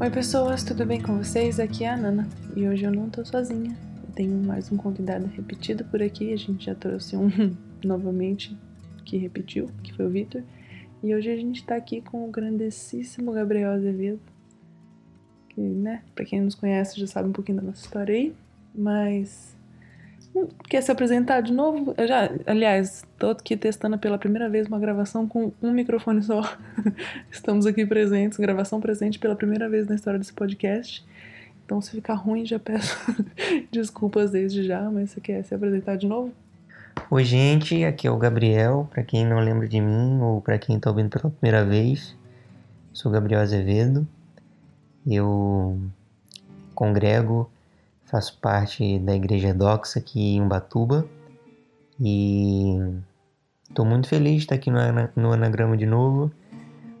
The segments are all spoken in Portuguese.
Oi pessoas, tudo bem com vocês? Aqui é a Nana e hoje eu não tô sozinha. Eu tenho mais um convidado repetido por aqui, a gente já trouxe um novamente que repetiu, que foi o Vitor. E hoje a gente tá aqui com o grandessíssimo Gabriel Azevedo. Que, né, pra quem nos conhece já sabe um pouquinho da nossa história aí, mas Quer se apresentar de novo? Eu já, aliás, estou aqui testando pela primeira vez uma gravação com um microfone só. Estamos aqui presentes, gravação presente pela primeira vez na história desse podcast. Então, se ficar ruim, já peço desculpas desde já, mas você quer se apresentar de novo? Oi, gente, aqui é o Gabriel. Para quem não lembra de mim ou para quem está ouvindo pela primeira vez, sou Gabriel Azevedo. Eu congrego faço parte da Igreja Doxa aqui em Ubatuba e estou muito feliz de estar aqui no, Anagrama de novo.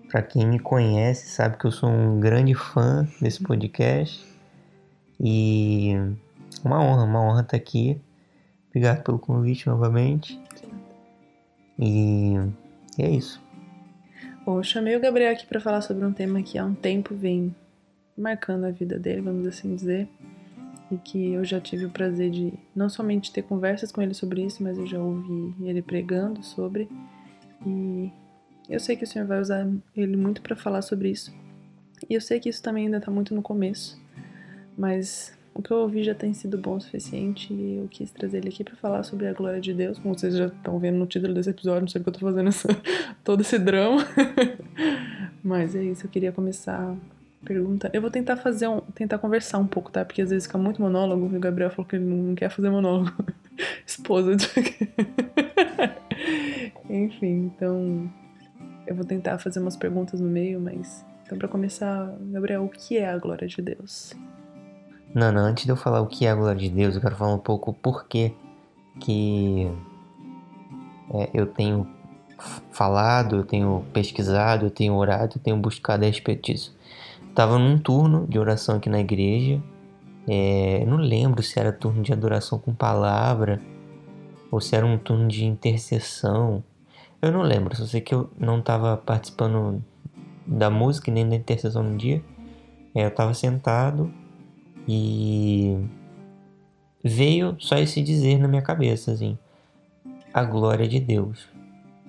Para quem me conhece, sabe que eu sou um grande fã desse podcast e uma honra, uma honra estar aqui. Obrigado pelo convite novamente. E é isso. Bom, eu chamei o Gabriel aqui para falar sobre um tema que há um tempo vem marcando a vida dele, vamos assim dizer e que eu já tive o prazer de não somente ter conversas com ele sobre isso, mas eu já ouvi ele pregando sobre. E eu sei que o Senhor vai usar ele muito para falar sobre isso. E eu sei que isso também ainda está muito no começo, mas o que eu ouvi já tem sido bom o suficiente e eu quis trazer ele aqui para falar sobre a glória de Deus, como vocês já estão vendo no título desse episódio, não sei porque eu tô fazendo essa, todo esse drama. mas é isso, eu queria começar pergunta. Eu vou tentar fazer um. tentar conversar um pouco, tá? Porque às vezes fica muito monólogo. E o Gabriel falou que ele não quer fazer monólogo. Esposa de. Enfim, então. Eu vou tentar fazer umas perguntas no meio, mas. Então, para começar, Gabriel, o que é a glória de Deus? Não, não, antes de eu falar o que é a glória de Deus, eu quero falar um pouco por que que é, eu tenho falado, eu tenho pesquisado, eu tenho orado, eu tenho buscado a respeito disso. Tava num turno de oração aqui na igreja. É, não lembro se era turno de adoração com palavra ou se era um turno de intercessão. Eu não lembro, só sei que eu não estava participando da música nem da intercessão no dia. É, eu estava sentado e veio só esse dizer na minha cabeça, assim, a glória de Deus.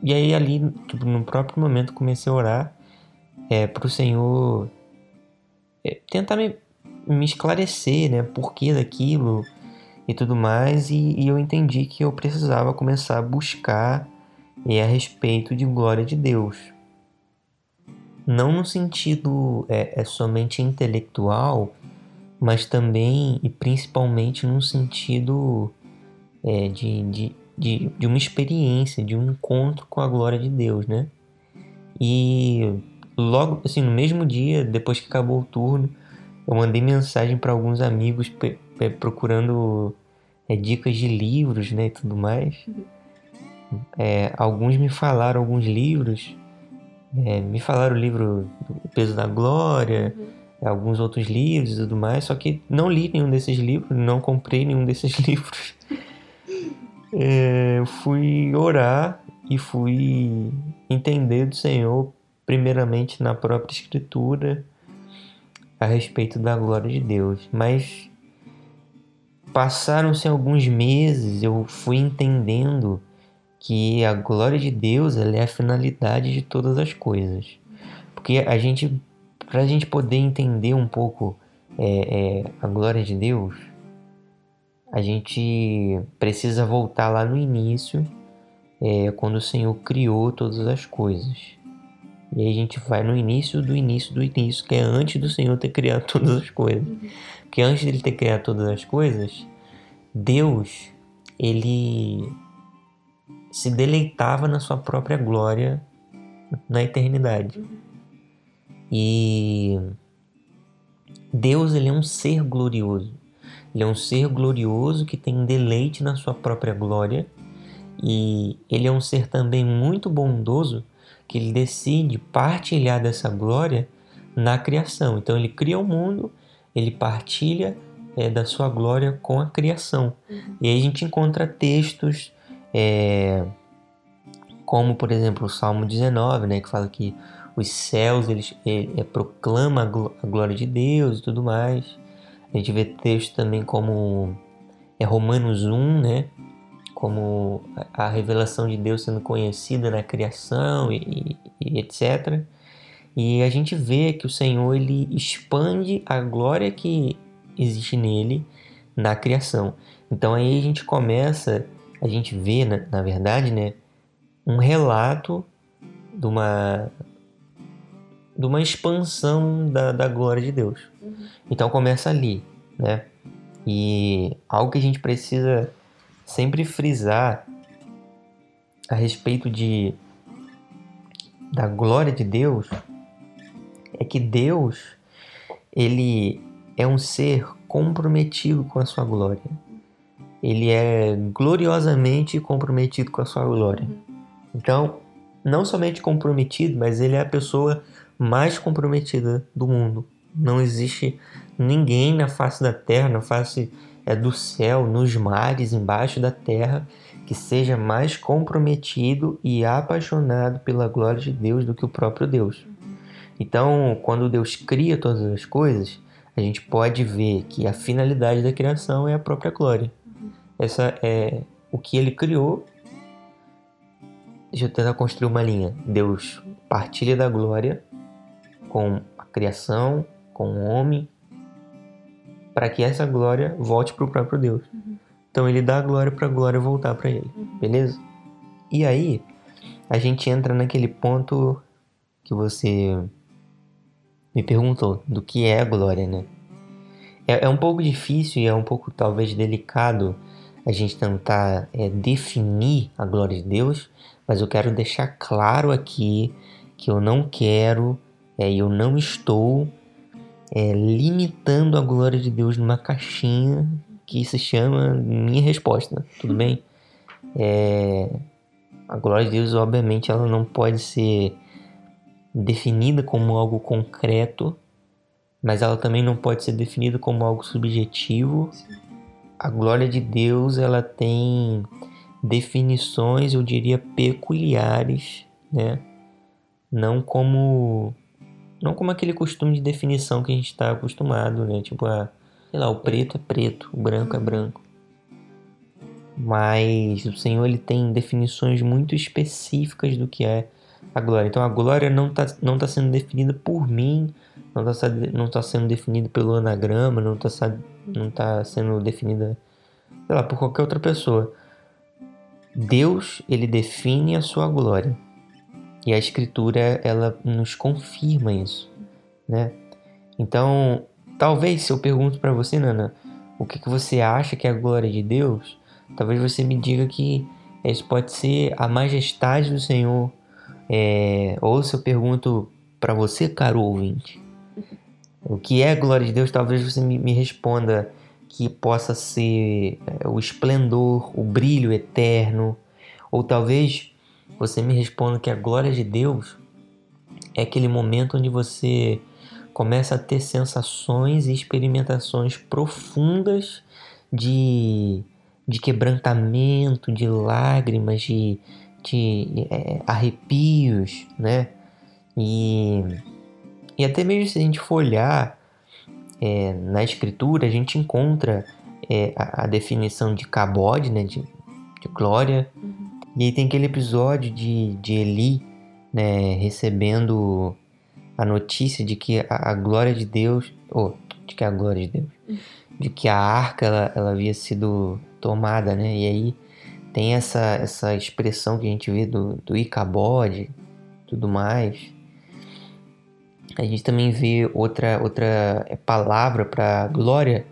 E aí ali, tipo, no próprio momento comecei a orar é, para o Senhor tentar me, me esclarecer, né, por que daquilo e tudo mais, e, e eu entendi que eu precisava começar a buscar é, a respeito de glória de Deus. Não no sentido é, é somente intelectual, mas também e principalmente no sentido é, de, de, de, de uma experiência, de um encontro com a glória de Deus, né? E logo assim no mesmo dia depois que acabou o turno eu mandei mensagem para alguns amigos procurando é, dicas de livros né e tudo mais é, alguns me falaram alguns livros é, me falaram o livro o peso da glória uhum. alguns outros livros e tudo mais só que não li nenhum desses livros não comprei nenhum desses livros é, fui orar e fui entender do Senhor primeiramente na própria Escritura a respeito da glória de Deus, mas passaram-se alguns meses, eu fui entendendo que a glória de Deus ela é a finalidade de todas as coisas, porque a gente, para a gente poder entender um pouco é, é, a glória de Deus, a gente precisa voltar lá no início, é, quando o Senhor criou todas as coisas. E aí a gente vai no início do início do início, que é antes do Senhor ter criado todas as coisas. Uhum. Porque antes dele ter criado todas as coisas, Deus, ele se deleitava na sua própria glória na eternidade. Uhum. E Deus, ele é um ser glorioso. Ele é um ser glorioso que tem deleite na sua própria glória. E ele é um ser também muito bondoso que ele decide partilhar dessa glória na criação. Então ele cria o mundo, ele partilha é, da sua glória com a criação. Uhum. E aí a gente encontra textos é, como por exemplo o Salmo 19, né, que fala que os céus eles é, proclamam a glória de Deus e tudo mais. A gente vê texto também como é Romanos 1, né, como a revelação de Deus sendo conhecida na criação e, e, e etc. E a gente vê que o Senhor ele expande a glória que existe nele na criação. Então aí a gente começa, a gente vê, na, na verdade, né, um relato de uma de uma expansão da, da glória de Deus. Uhum. Então começa ali, né? E algo que a gente precisa sempre frisar a respeito de da glória de Deus é que Deus ele é um ser comprometido com a sua glória. Ele é gloriosamente comprometido com a sua glória. Então, não somente comprometido, mas ele é a pessoa mais comprometida do mundo. Não existe ninguém na face da terra, na face é, do céu, nos mares, embaixo da terra, que seja mais comprometido e apaixonado pela glória de Deus do que o próprio Deus. Então, quando Deus cria todas as coisas, a gente pode ver que a finalidade da criação é a própria glória. Essa é o que ele criou. Deixa eu tentar construir uma linha. Deus partilha da glória com a criação, com o homem, para que essa glória volte para o próprio Deus. Uhum. Então ele dá a glória para a glória voltar para ele, uhum. beleza? E aí a gente entra naquele ponto que você me perguntou do que é a glória, né? É, é um pouco difícil e é um pouco talvez delicado a gente tentar é, definir a glória de Deus, mas eu quero deixar claro aqui que eu não quero é, eu não estou é, limitando a glória de Deus numa caixinha que se chama minha resposta, tudo bem? É, a glória de Deus, obviamente, ela não pode ser definida como algo concreto, mas ela também não pode ser definida como algo subjetivo. A glória de Deus ela tem definições, eu diria, peculiares, né? Não como não como aquele costume de definição que a gente está acostumado, né? Tipo, a, sei lá, o preto é preto, o branco é branco. Mas o Senhor ele tem definições muito específicas do que é a glória. Então a glória não está não tá sendo definida por mim, não está não tá sendo definida pelo anagrama, não está não tá sendo definida sei lá, por qualquer outra pessoa. Deus, ele define a sua glória. E a escritura ela nos confirma isso, né? Então, talvez se eu pergunto para você, Nana, o que, que você acha que é a glória de Deus, talvez você me diga que isso pode ser a majestade do Senhor, é, ou se eu pergunto para você, caro ouvinte, o que é a glória de Deus, talvez você me, me responda que possa ser é, o esplendor, o brilho eterno, ou talvez você me responda que a glória de Deus é aquele momento onde você começa a ter sensações e experimentações profundas de, de quebrantamento, de lágrimas, de, de é, arrepios, né? E, e até mesmo se a gente for olhar é, na escritura, a gente encontra é, a, a, definição de cabode, né? De, de glória. Uhum. E aí tem aquele episódio de, de Eli, né? Recebendo a notícia de que a, a glória de Deus, ou de que a glória de Deus, de que a arca ela, ela havia sido tomada, né? E aí tem essa, essa expressão que a gente vê do, do Icabode, tudo mais. A gente também vê outra, outra palavra para glória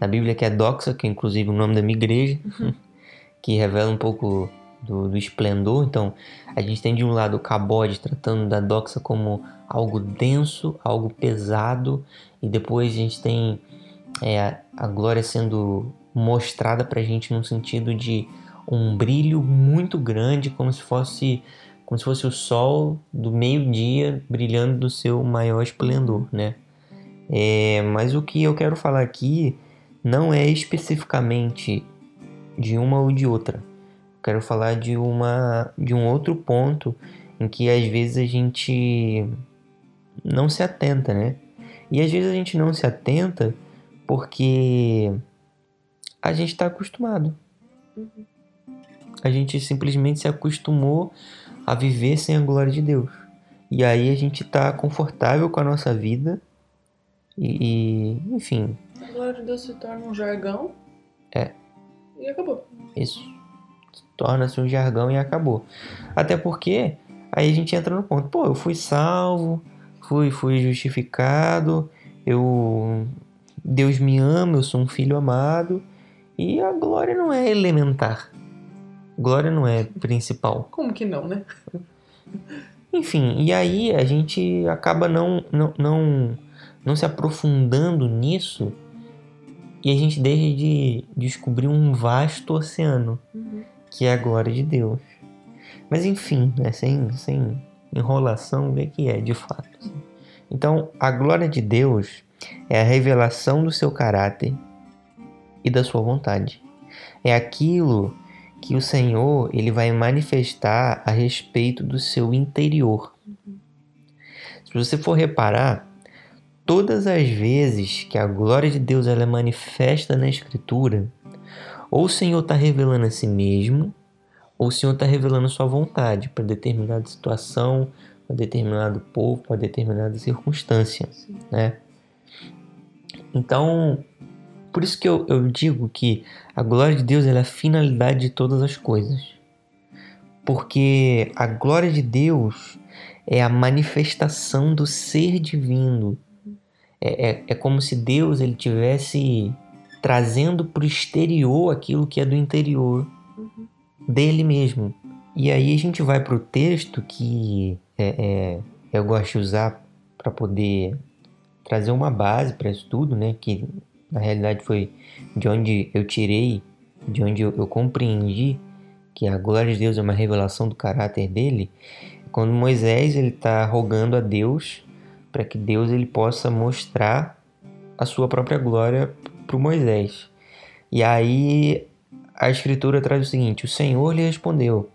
na Bíblia que é doxa, que é inclusive o nome da minha igreja, uhum. que revela um pouco do, do, esplendor. Então, a gente tem de um lado o cabode tratando da doxa como algo denso, algo pesado, e depois a gente tem é, a glória sendo mostrada para a gente no sentido de um brilho muito grande, como se fosse como se fosse o sol do meio-dia brilhando do seu maior esplendor, né? É, mas o que eu quero falar aqui não é especificamente de uma ou de outra, quero falar de uma de um outro ponto em que às vezes a gente não se atenta, né? E às vezes a gente não se atenta porque a gente está acostumado. Uhum. A gente simplesmente se acostumou a viver sem a glória de Deus. E aí a gente está confortável com a nossa vida e, e, enfim. A glória de Deus se torna um jargão. É. E acabou. Isso. Torna-se um jargão e acabou. Até porque aí a gente entra no ponto. Pô, eu fui salvo, fui, fui justificado, eu Deus me ama, eu sou um filho amado. E a glória não é elementar. Glória não é principal. Como que não, né? Enfim, e aí a gente acaba não, não, não, não se aprofundando nisso e a gente deixa de descobrir um vasto oceano, Uhum. Que é a glória de Deus. Mas enfim, né, sem, sem enrolação, o que é que é de fato. Então, a glória de Deus é a revelação do seu caráter e da sua vontade. É aquilo que o Senhor ele vai manifestar a respeito do seu interior. Se você for reparar, todas as vezes que a glória de Deus ela é manifesta na Escritura, ou o Senhor está revelando a si mesmo, ou o Senhor está revelando sua vontade para determinada situação, para determinado povo, para determinada circunstância, né? Então, por isso que eu, eu digo que a glória de Deus é a finalidade de todas as coisas. Porque a glória de Deus é a manifestação do ser divino. É, é, é como se Deus ele tivesse trazendo para o exterior aquilo que é do interior Uhum. dele mesmo. E aí a gente vai para o texto que é, é, eu gosto de usar para poder trazer uma base para isso tudo, né? Que na realidade foi de onde eu tirei, de onde eu, eu compreendi que a glória de Deus é uma revelação do caráter dele. Quando Moisés ele está rogando a Deus para que Deus ele possa mostrar a sua própria glória Moisés. E aí a escritura traz o seguinte: O Senhor lhe respondeu: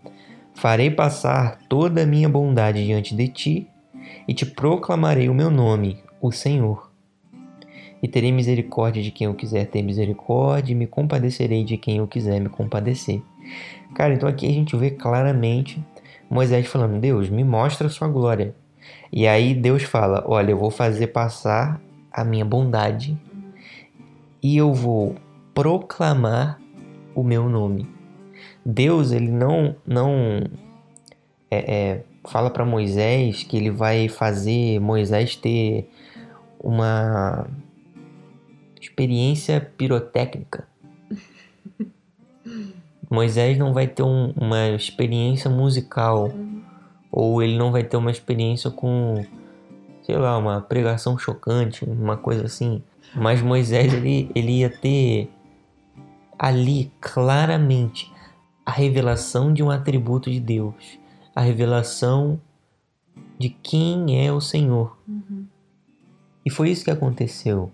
Farei passar toda a minha bondade diante de ti e te proclamarei o meu nome, o Senhor. E terei misericórdia de quem eu quiser ter misericórdia, e me compadecerei de quem eu quiser me compadecer. Cara, então aqui a gente vê claramente Moisés falando: Deus, me mostra a sua glória. E aí Deus fala: Olha, eu vou fazer passar a minha bondade e eu vou proclamar o meu nome. Deus, ele não, não é, é, fala para Moisés que ele vai fazer Moisés ter uma experiência pirotécnica. Moisés não vai ter um- uma experiência musical, Uhum. ou ele não vai ter uma experiência com, sei lá, uma pregação chocante, uma coisa assim. Mas Moisés, ele, ele ia ter ali claramente a revelação de um atributo de Deus, a revelação de quem é o Senhor. Uhum. E foi isso que aconteceu.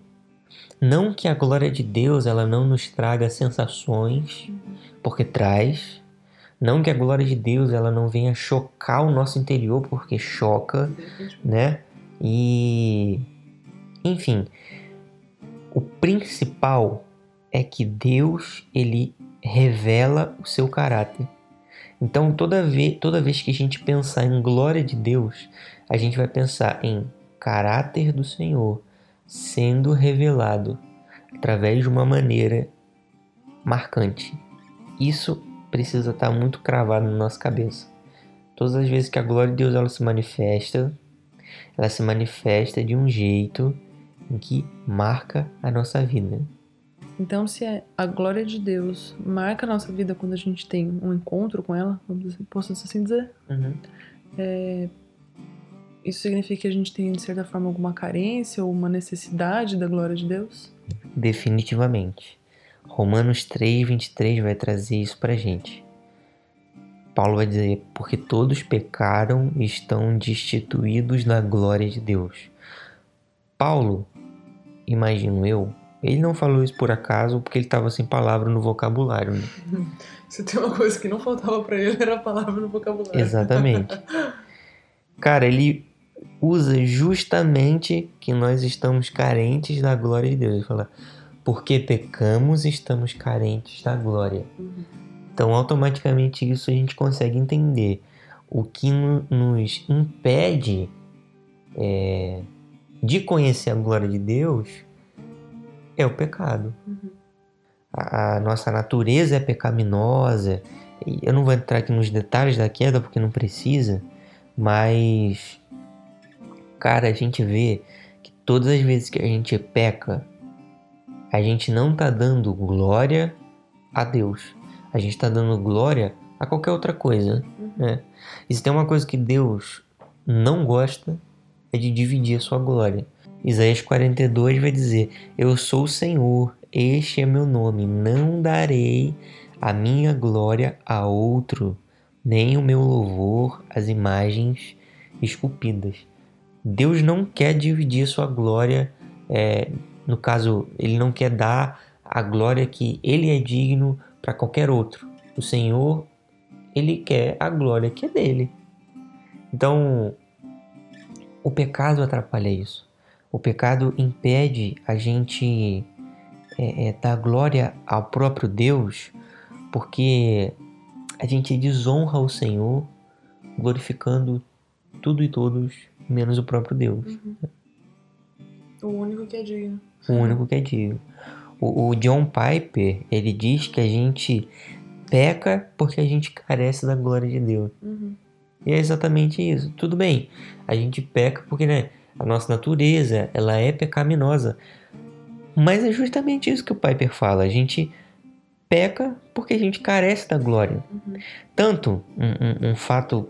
Não que a glória de Deus ela não nos traga sensações, porque traz. Não que a glória de Deus ela não venha chocar o nosso interior, porque choca, né? E enfim, o principal é que Deus ele revela o seu caráter. Então toda vez, toda vez que a gente pensar em glória de Deus, a gente vai pensar em caráter do Senhor sendo revelado através de uma maneira marcante. Isso precisa estar muito cravado na nossa cabeça. Todas as vezes que a glória de Deus ela se manifesta, ela se manifesta de um jeito que marca a nossa vida. Então, se é a glória de Deus marca a nossa vida quando a gente tem um encontro com ela, posso assim dizer, isso significa que a gente tem, de certa forma, alguma carência ou uma necessidade da glória de Deus? Definitivamente. Romanos 3, 23 vai trazer isso pra gente. Paulo vai dizer: Porque todos pecaram e estão destituídos da glória de Deus. Paulo, imagino eu, Ele não falou isso por acaso, porque ele estava sem palavra no vocabulário. Né? Se tem uma coisa que não faltava para ele, era a palavra no vocabulário. Exatamente. Cara, ele usa justamente que nós estamos carentes da glória de Deus. Ele fala, porque pecamos, estamos carentes da glória. Uhum. Então, automaticamente, isso a gente consegue entender. O que no, nos impede é, de conhecer a glória de Deus é o pecado. Uhum. A, a, nossa natureza é pecaminosa. Eu não vou entrar aqui nos detalhes da queda porque não precisa, mas cara, a gente vê que todas as vezes que a gente peca, a gente não está dando glória a Deus. A gente está dando glória a qualquer outra coisa. Uhum. Né? E se tem uma coisa que Deus não gosta, é de dividir a sua glória. Isaías 42 vai dizer: Eu sou o Senhor, este é meu nome, não darei a minha glória a outro, nem o meu louvor às imagens esculpidas. Deus não quer dividir sua glória, é, no caso, ele não quer dar a glória que ele é digno para qualquer outro. O Senhor, ele quer a glória que é dele. Então, o pecado atrapalha isso. O pecado impede a gente é, é, dar glória ao próprio Deus, porque a gente desonra o Senhor glorificando tudo e todos menos o próprio Deus. Uhum. O único que é digno. O único que é digno. O, o, John Piper, ele diz que a gente peca porque a gente carece da glória de Deus. Uhum. E é exatamente isso. Tudo bem, a gente peca porque né, a nossa natureza ela é pecaminosa. Mas é justamente isso que o Piper fala. A gente peca porque a gente carece da glória. Uhum. Tanto um, um, um fato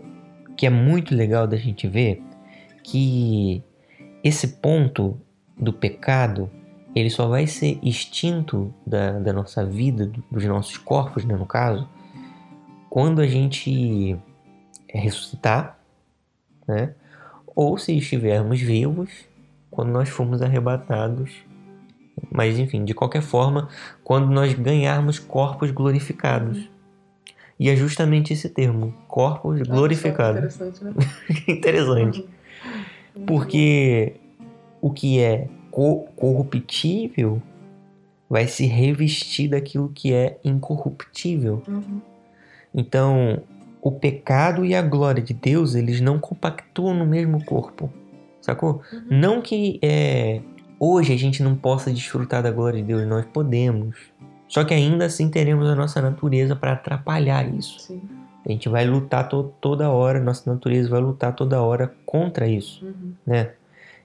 que é muito legal da gente ver que esse ponto do pecado ele só vai ser extinto da, da nossa vida, dos nossos corpos, né, no caso, quando a gente ressuscitar, né? ou se estivermos vivos, quando nós formos arrebatados. Mas enfim, de qualquer forma, quando nós ganharmos corpos glorificados. E é justamente esse termo, corpos ah, glorificados. Interessante, né? interessante. Uhum. Porque o que é corruptível vai se revestir daquilo que é incorruptível. Uhum. Então, o pecado e a glória de Deus, eles não compactuam no mesmo corpo. Sacou? Uhum. Não que é, hoje a gente não possa desfrutar da glória de Deus, nós podemos. Só que ainda assim teremos a nossa natureza para atrapalhar isso. Sim. A gente vai lutar to toda hora, nossa natureza vai lutar toda hora contra isso, uhum. né?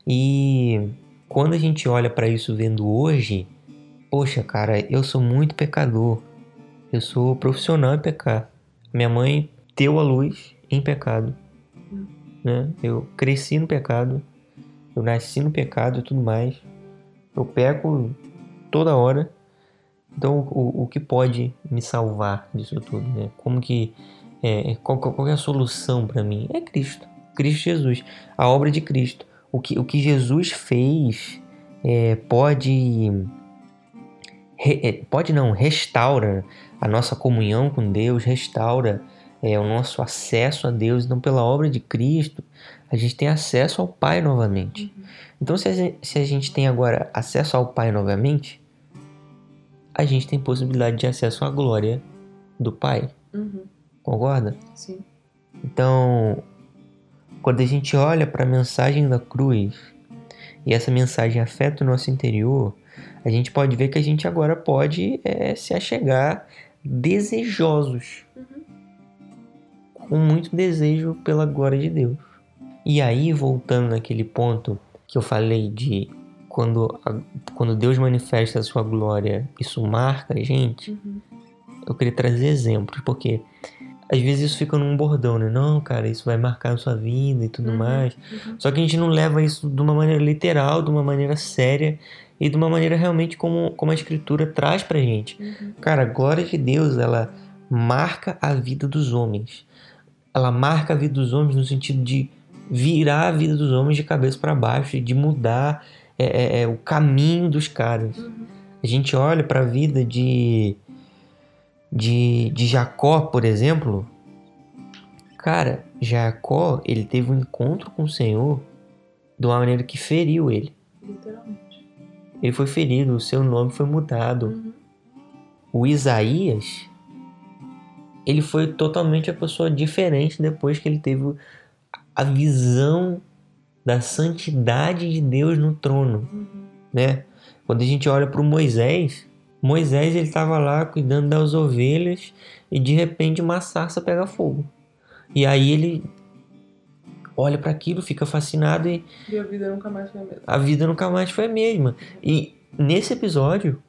E quando a gente olha para isso vendo hoje, poxa, cara, eu sou muito pecador. Eu sou profissional em pecar. Minha mãe deu a luz em pecado, uhum. né? Eu cresci no pecado, eu nasci no pecado e tudo mais. Eu peco toda hora. Então, o, o que pode me salvar disso tudo, né? Como que é, qual, qual é a solução para mim? É Cristo. Cristo Jesus. A obra de Cristo. O que, o que Jesus fez é, pode. Re, é, pode não, restaura a nossa comunhão com Deus, restaura é, o nosso acesso a Deus. Então, pela obra de Cristo, a gente tem acesso ao Pai novamente. Uhum. Então, se a, gente, se a gente tem agora acesso ao Pai novamente, a gente tem possibilidade de acesso à glória do Pai. Uhum. Concorda? Sim. Então, quando a gente olha para a mensagem da cruz e essa mensagem afeta o nosso interior, a gente pode ver que a gente agora pode é, se achegar desejosos. Com muito desejo pela glória de Deus. E aí, voltando naquele ponto que eu falei de quando, a, quando Deus manifesta a sua glória, isso marca a gente, uhum. eu queria trazer exemplos, porque às vezes isso fica num bordão, né? Não, cara, isso vai marcar a sua vida e tudo uhum, mais. Uhum. Só que a gente não leva isso de uma maneira literal, de uma maneira séria e de uma maneira realmente como, como a escritura traz pra gente. Uhum. Cara, a glória de Deus, ela marca a vida dos homens. Ela marca a vida dos homens no sentido de virar a vida dos homens de cabeça para baixo e de mudar é, é, é, o caminho dos caras. Uhum. A gente olha para a vida de, de, de Jacó, por exemplo. Cara, Jacó, ele teve um encontro com o Senhor de uma maneira que feriu ele. Literalmente. Ele foi ferido, o seu nome foi mudado. Uhum. O Isaías, ele foi totalmente a pessoa diferente depois que ele teve a visão da santidade de Deus no trono, Uhum. né? Quando a gente olha para o Moisés, Moisés ele estava lá cuidando das ovelhas e de repente uma sarça pega fogo. E aí ele olha para aquilo, fica fascinado e E a vida nunca mais foi a mesma. a vida nunca mais foi a mesma. E nesse episódio,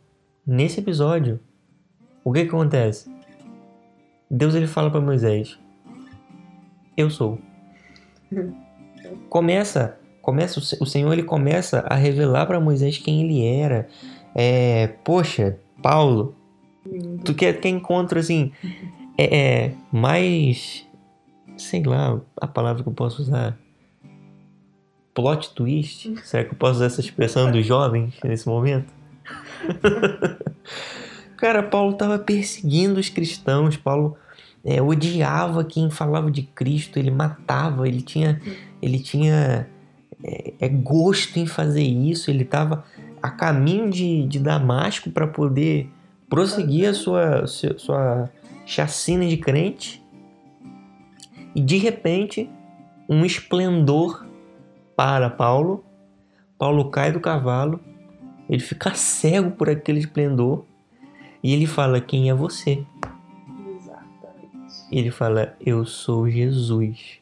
nesse episódio, o que, que acontece? Deus ele fala para Moisés: Eu sou. Começa, começa o Se- o Senhor ele começa a revelar para Moisés quem ele era. É, poxa, Paulo, tu quer, quer encontro assim, é, é mais, sei lá, a palavra que eu posso usar, plot twist. Será que eu posso usar essa expressão dos jovens nesse momento? Cara, Paulo estava perseguindo os cristãos. Paulo é, odiava quem falava de Cristo. Ele matava. Ele tinha, ele tinha é, é, gosto em fazer isso. Ele estava a caminho de, de Damasco para poder prosseguir a sua, sua, chacina de crente. E de repente, um esplendor para Paulo. Paulo cai do cavalo. Ele fica cego por aquele esplendor. E ele fala: Quem é você? Exatamente. Ele fala: Eu sou Jesus,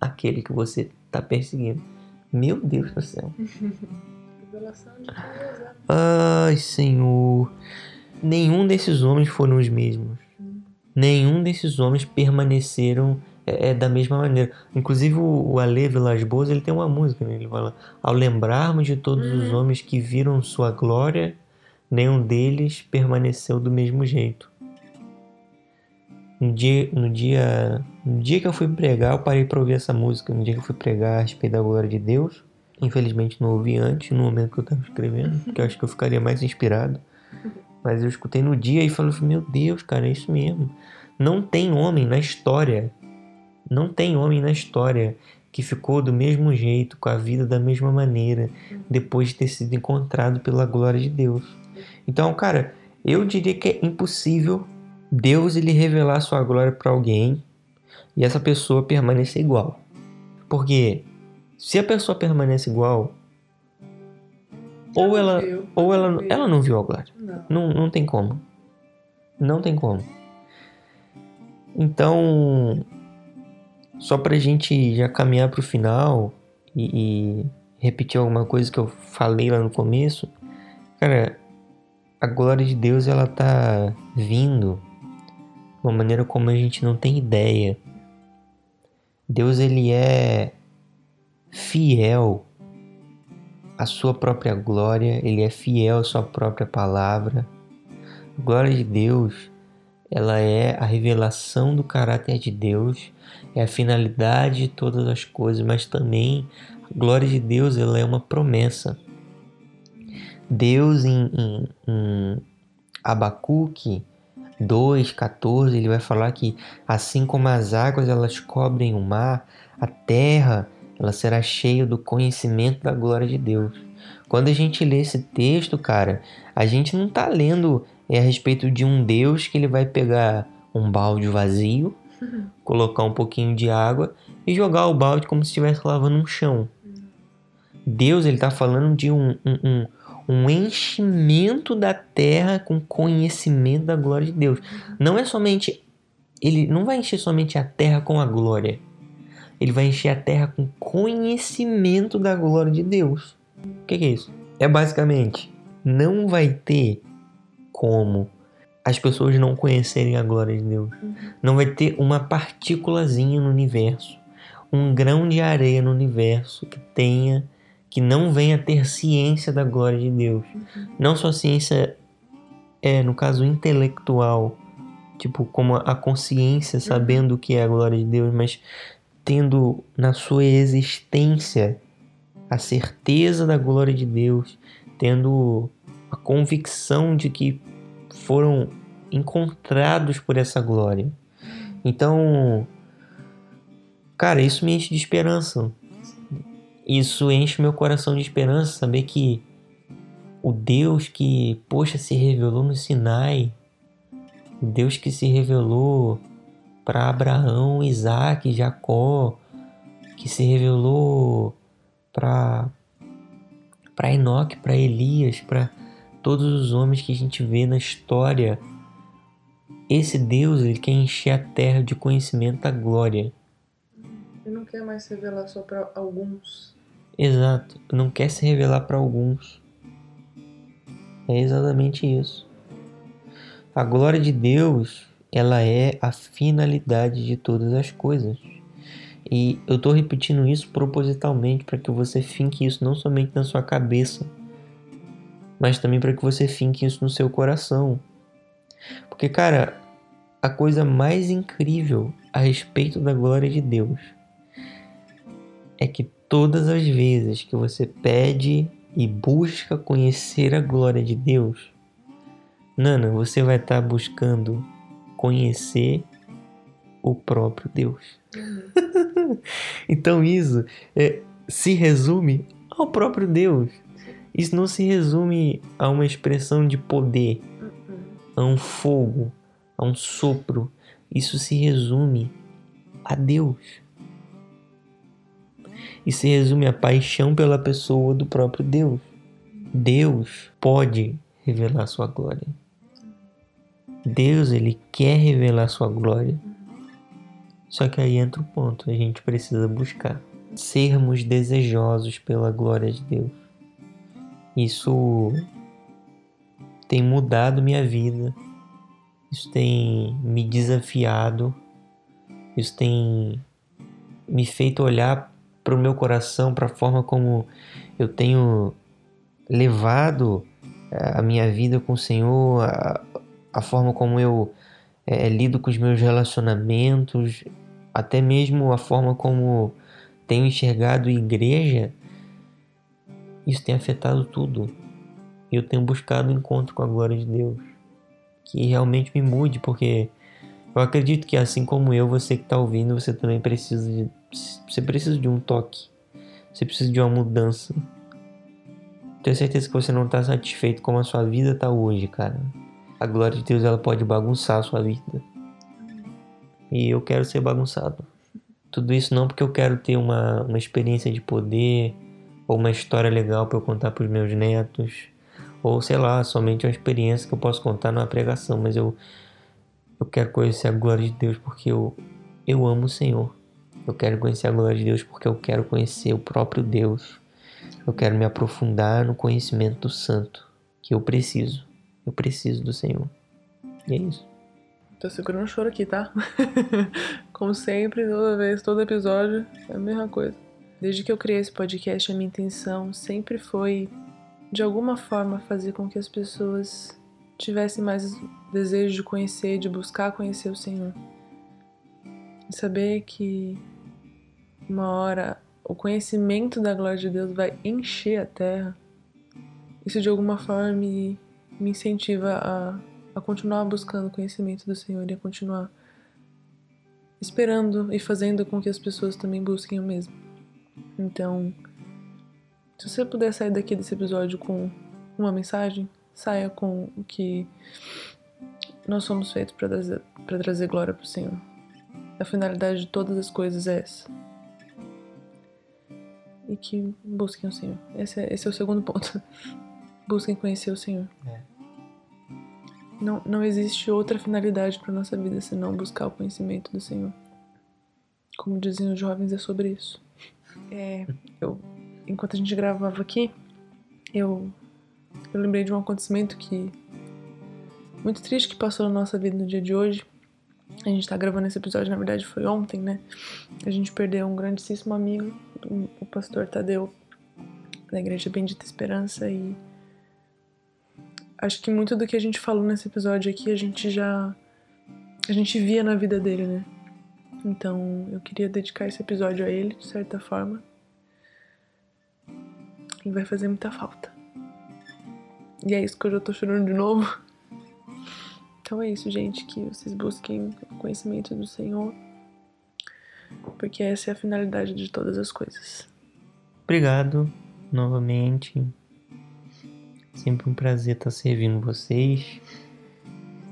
aquele que você está perseguindo. Meu Deus do céu. Revelação de Deus, né? Ai, Senhor. Nenhum desses homens foram os mesmos. Nenhum desses homens permaneceram é, é, da mesma maneira. Inclusive o, o Ale Vilas Boas, ele tem uma música, né? Ele fala: Ao lembrarmos de todos os homens que viram sua glória, nenhum deles permaneceu do mesmo jeito. No dia, no dia, no dia que eu fui pregar, eu parei para ouvir essa música. No dia que eu fui pregar a respeito da glória de Deus, infelizmente não ouvi antes, no momento que eu estava escrevendo, porque eu acho que eu ficaria mais inspirado. Mas eu escutei no dia e falei: Meu Deus, cara, é isso mesmo. Não tem homem na história, não tem homem na história que ficou do mesmo jeito, com a vida da mesma maneira, depois de ter sido encontrado pela glória de Deus. Então, cara, eu diria que é impossível Deus ele revelar sua glória para alguém e essa pessoa permanecer igual. Porque se a pessoa permanece igual, ou ela, viu, ou ela, viu. ela não viu a glória. Não. Não, não tem como. Não tem como. Então, só pra gente já caminhar pro final e, e repetir alguma coisa que eu falei lá no começo, cara, a glória de Deus ela tá vindo de uma maneira como a gente não tem ideia. Deus ele é fiel à sua própria glória, ele é fiel à sua própria palavra. A glória de Deus, ela é a revelação do caráter de Deus, é a finalidade de todas as coisas, mas também a glória de Deus, ela é uma promessa. Deus em, em, em Abacuque 2,14, ele vai falar que assim como as águas elas cobrem o mar, a terra ela será cheia do conhecimento da glória de Deus. Quando a gente lê esse texto, cara, a gente não está lendo é, a respeito de um Deus que ele vai pegar um balde vazio, colocar um pouquinho de água e jogar o balde como se estivesse lavando um chão. Deus ele está falando de um, um, um, um enchimento da terra com conhecimento da glória de Deus. Não é somente ele não vai encher somente a terra com a glória. Ele vai encher a terra com conhecimento da glória de Deus. O que, que é isso? É basicamente não vai ter como as pessoas não conhecerem a glória de Deus. Não vai ter uma partículazinha no universo, um grão de areia no universo que tenha que não venha ter ciência da glória de Deus. Não só ciência é, no caso intelectual, tipo como a consciência sabendo o que é a glória de Deus, mas tendo na sua existência a certeza da glória de Deus, tendo a convicção de que foram encontrados por essa glória. Então, cara, isso me enche de esperança. Isso enche meu coração de esperança, saber que o Deus que, poxa, se revelou no Sinai, o Deus que se revelou para Abraão, Isaac, Jacó, que se revelou para para Enoque, para Elias, para todos os homens que a gente vê na história. Esse Deus, ele quer encher a terra de conhecimento da glória. Ele não quer mais revelar só para alguns. Exato, não quer se revelar para alguns. É exatamente isso. A glória de Deus, ela é a finalidade de todas as coisas. E eu estou repetindo isso propositalmente para que você finque isso não somente na sua cabeça, mas também para que você finque isso no seu coração. Porque, cara, a coisa mais incrível a respeito da glória de Deus é que todas as vezes que você pede e busca conhecer a glória de Deus, Nana, você vai estar tá buscando conhecer o próprio Deus. Uhum. então isso é, se resume ao próprio Deus. Isso não se resume a uma expressão de poder, uhum. a um fogo, a um sopro. Isso se resume a Deus. E se resume à paixão pela pessoa do próprio Deus. Deus pode revelar sua glória. Deus, ele quer revelar sua glória. Só que aí entra o ponto, a gente precisa buscar sermos desejosos pela glória de Deus. Isso tem mudado minha vida. Isso tem me desafiado. Isso tem me feito olhar para o meu coração, para a forma como eu tenho levado eh, a minha vida com o Senhor, a, a forma como eu é, lido com os meus relacionamentos, até mesmo a forma como tenho enxergado igreja, isso tem afetado tudo. Eu tenho buscado um encontro com a glória de Deus, que realmente me mude, porque eu acredito que assim como eu, você que está ouvindo, você também precisa de, você precisa de um toque, você precisa de uma mudança. Tenho certeza que você não está satisfeito como a sua vida está hoje, cara. A glória de Deus ela pode bagunçar a sua vida e eu quero ser bagunçado. Tudo isso não porque eu quero ter uma, uma experiência de poder ou uma história legal para eu contar para os meus netos, ou sei lá, somente uma experiência que eu posso contar numa pregação, mas eu eu quero conhecer a glória de Deus porque eu eu amo o Senhor. Eu quero conhecer a glória de Deus porque eu quero conhecer o próprio Deus. Eu quero me aprofundar no conhecimento do Santo, que eu preciso. Eu preciso do Senhor. E é isso. Tô segurando o choro aqui, tá? Como sempre, toda vez, todo episódio, é a mesma coisa. Desde que eu criei esse podcast, a minha intenção sempre foi, de alguma forma, fazer com que as pessoas tivessem mais desejo de conhecer, de buscar conhecer o Senhor. E saber que uma hora o conhecimento da glória de Deus vai encher a terra. Isso de alguma forma me, me incentiva a a continuar buscando o conhecimento do Senhor e a continuar esperando e fazendo com que as pessoas também busquem o mesmo. Então, se você puder sair daqui desse episódio com uma mensagem, saia com o que nós somos feitos para trazer, trazer glória para o Senhor. A finalidade de todas as coisas é essa. E que busquem o Senhor. Esse é, esse é o segundo ponto. busquem conhecer o Senhor. É. Não, não existe outra finalidade para nossa vida senão buscar o conhecimento do Senhor. Como diziam os jovens, é sobre isso. É, eu, enquanto a gente gravava aqui, eu, eu lembrei de um acontecimento que muito triste que passou na nossa vida no dia de hoje. A gente tá gravando esse episódio, na verdade foi ontem, né? A gente perdeu um grandíssimo amigo, o pastor Tadeu, da Igreja Bendita Esperança, e acho que muito do que a gente falou nesse episódio aqui a gente já. a gente via na vida dele, né? Então eu queria dedicar esse episódio a ele, de certa forma. E vai fazer muita falta. E é isso que eu já tô chorando de novo. Então é isso, gente. Que vocês busquem o conhecimento do Senhor. Porque essa é a finalidade de todas as coisas. Obrigado novamente. Sempre um prazer estar servindo vocês.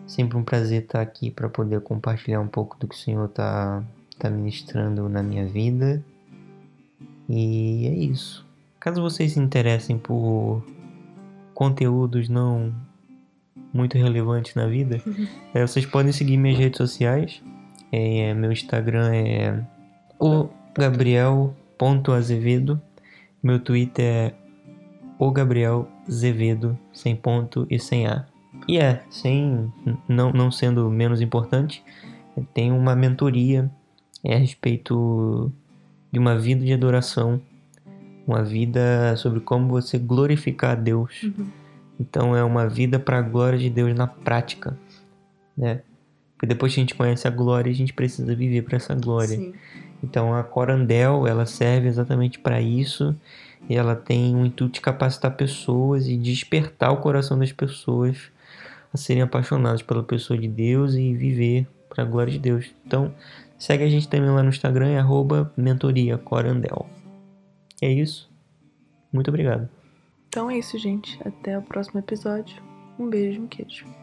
Sempre um prazer estar aqui para poder compartilhar um pouco do que o Senhor está tá ministrando na minha vida. E é isso. Caso vocês se interessem por conteúdos não muito relevantes na vida, uhum. é, vocês podem seguir minhas redes sociais. É, meu Instagram é o Gabriel.azevedo. Meu Twitter é o Gabriel Zevedo, sem ponto e sem A. E é, sem não, não sendo menos importante, tem uma mentoria é a respeito de uma vida de adoração, uma vida sobre como você glorificar a Deus. Uhum. Então é uma vida para a glória de Deus na prática, né? Porque depois que a gente conhece a glória, a gente precisa viver para essa glória. Sim. Então a Corandel, ela serve exatamente para isso. E ela tem o intuito de capacitar pessoas e despertar o coração das pessoas a serem apaixonadas pela pessoa de Deus e viver para a glória de Deus. Então, segue a gente também lá no Instagram, é arroba mentoria Corandel. É isso. Muito obrigado. Então é isso, gente. Até o próximo episódio. Um beijo, um queijo.